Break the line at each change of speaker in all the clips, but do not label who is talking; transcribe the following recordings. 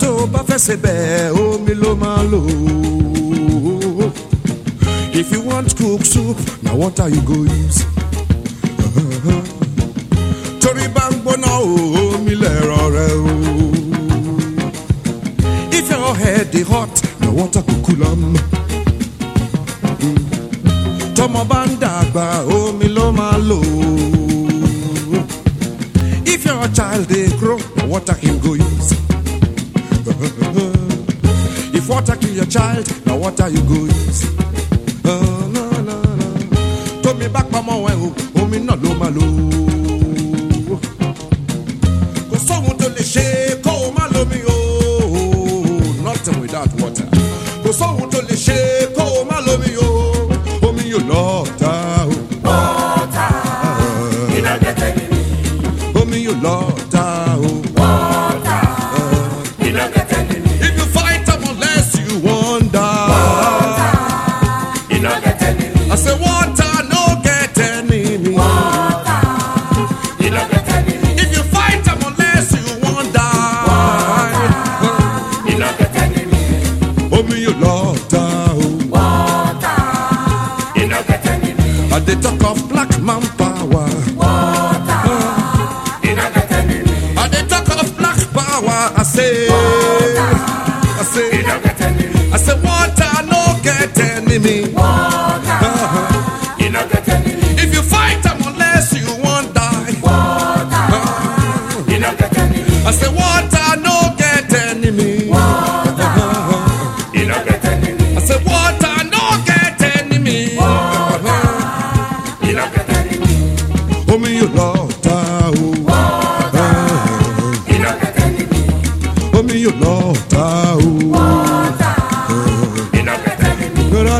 Tó fẹ́ ṣe. If you want cook soup, now what are you going? water to your child, now what are you good? Oh.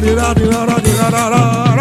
ra ra ra ra ra ra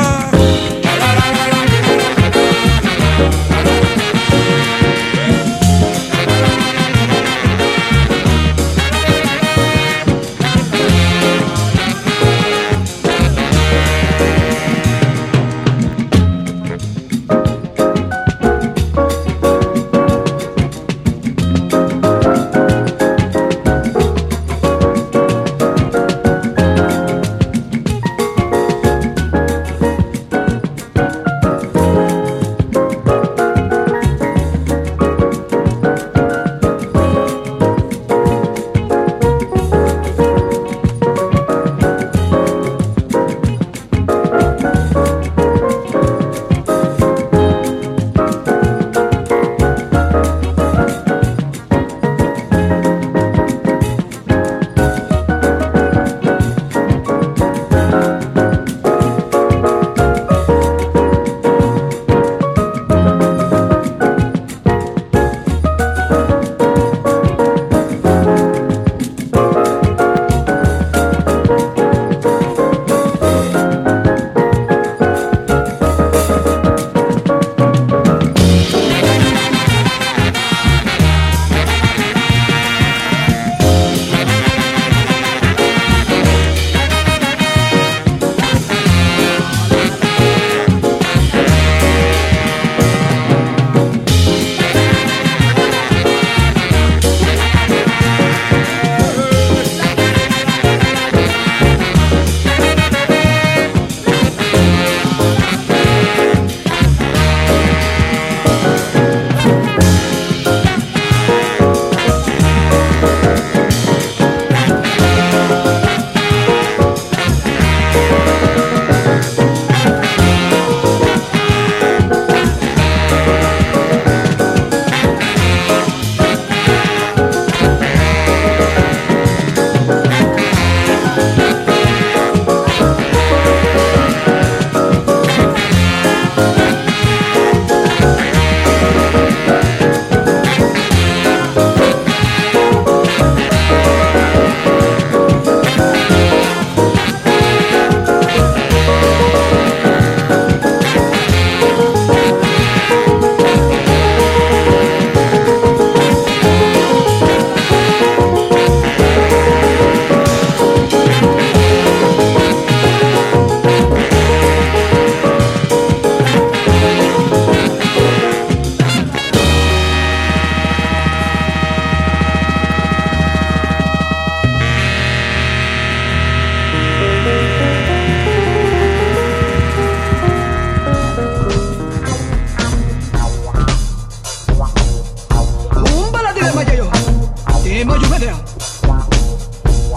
maju madea.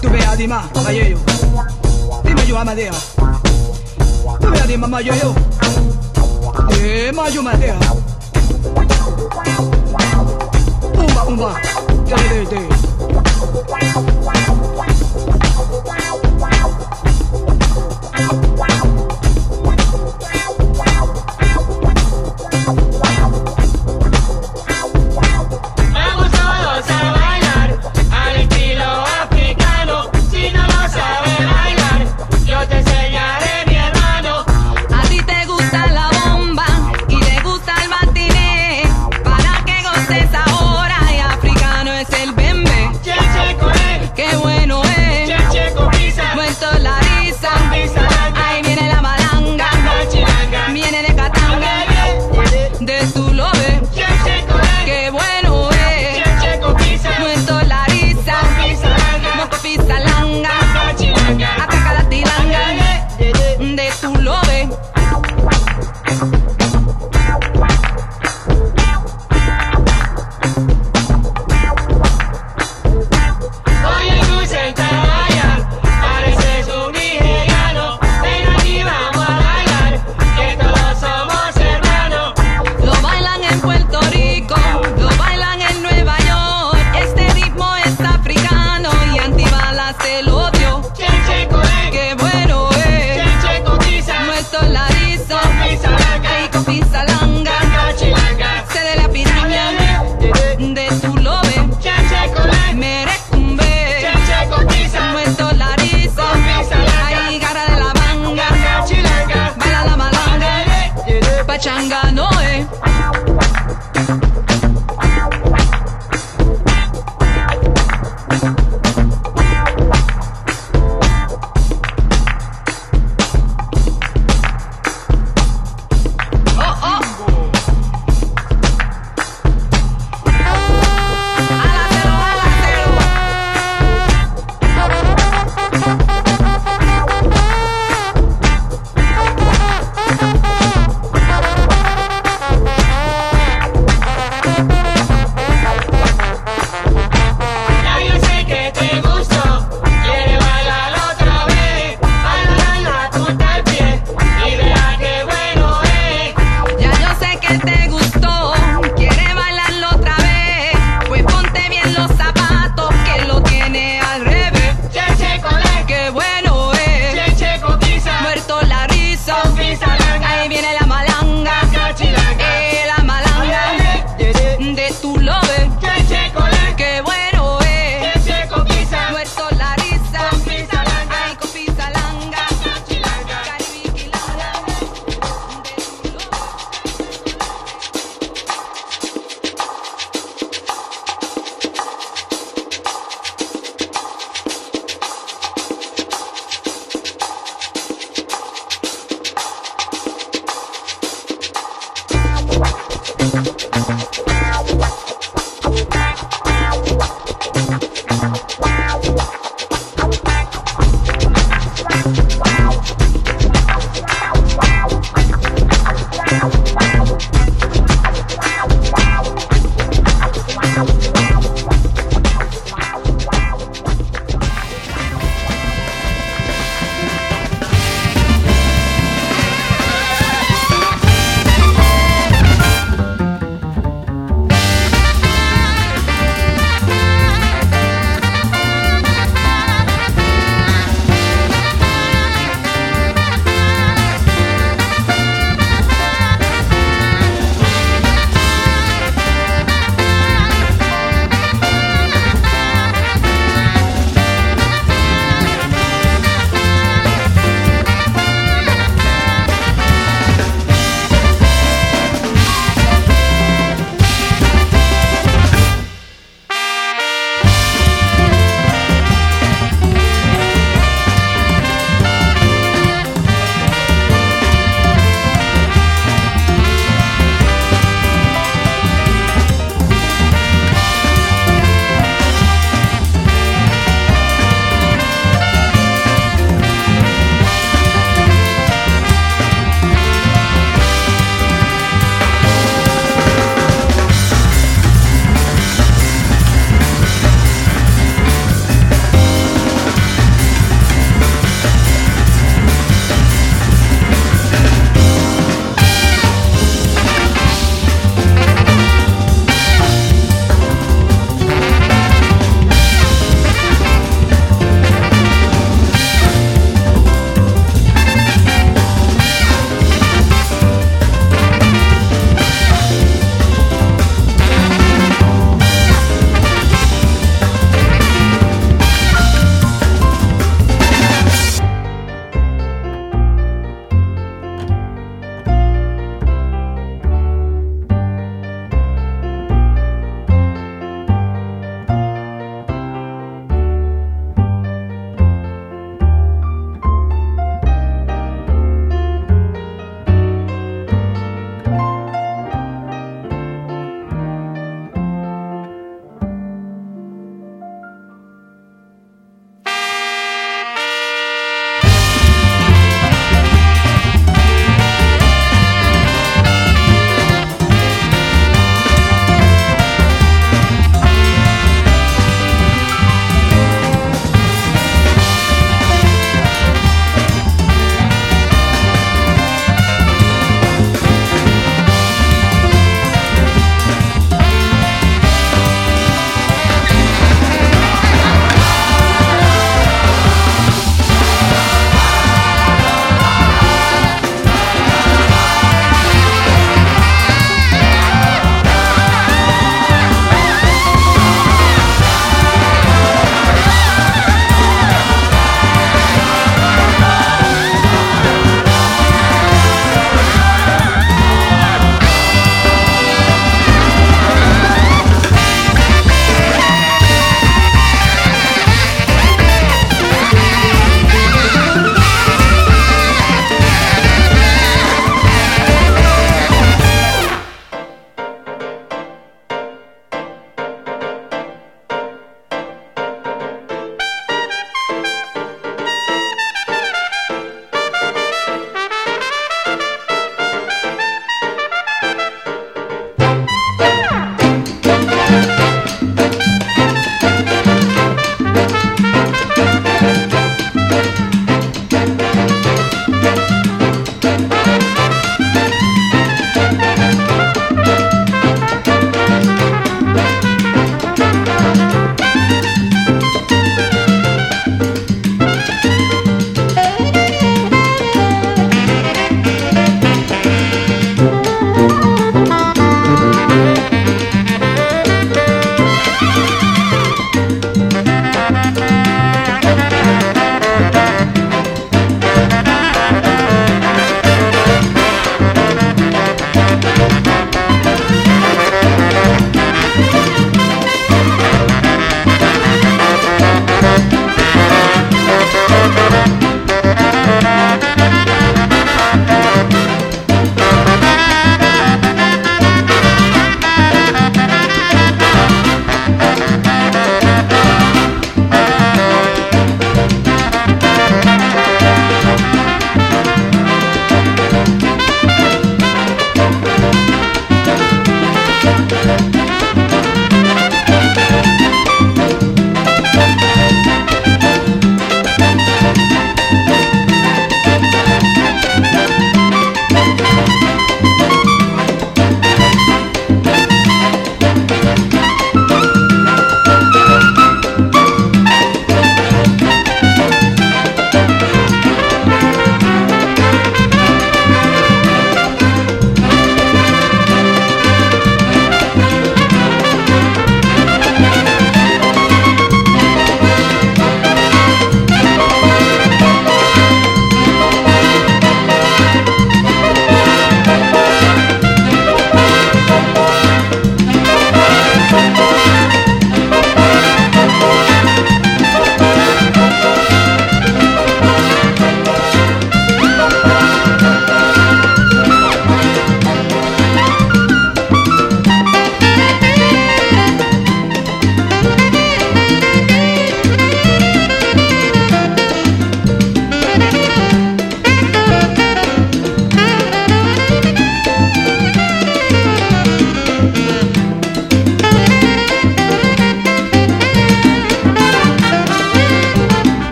Tu ve a dima, mayeyo. Dime yo amadea. Tu ve a dima, mayeyo. De mayo madea. Umba, umba.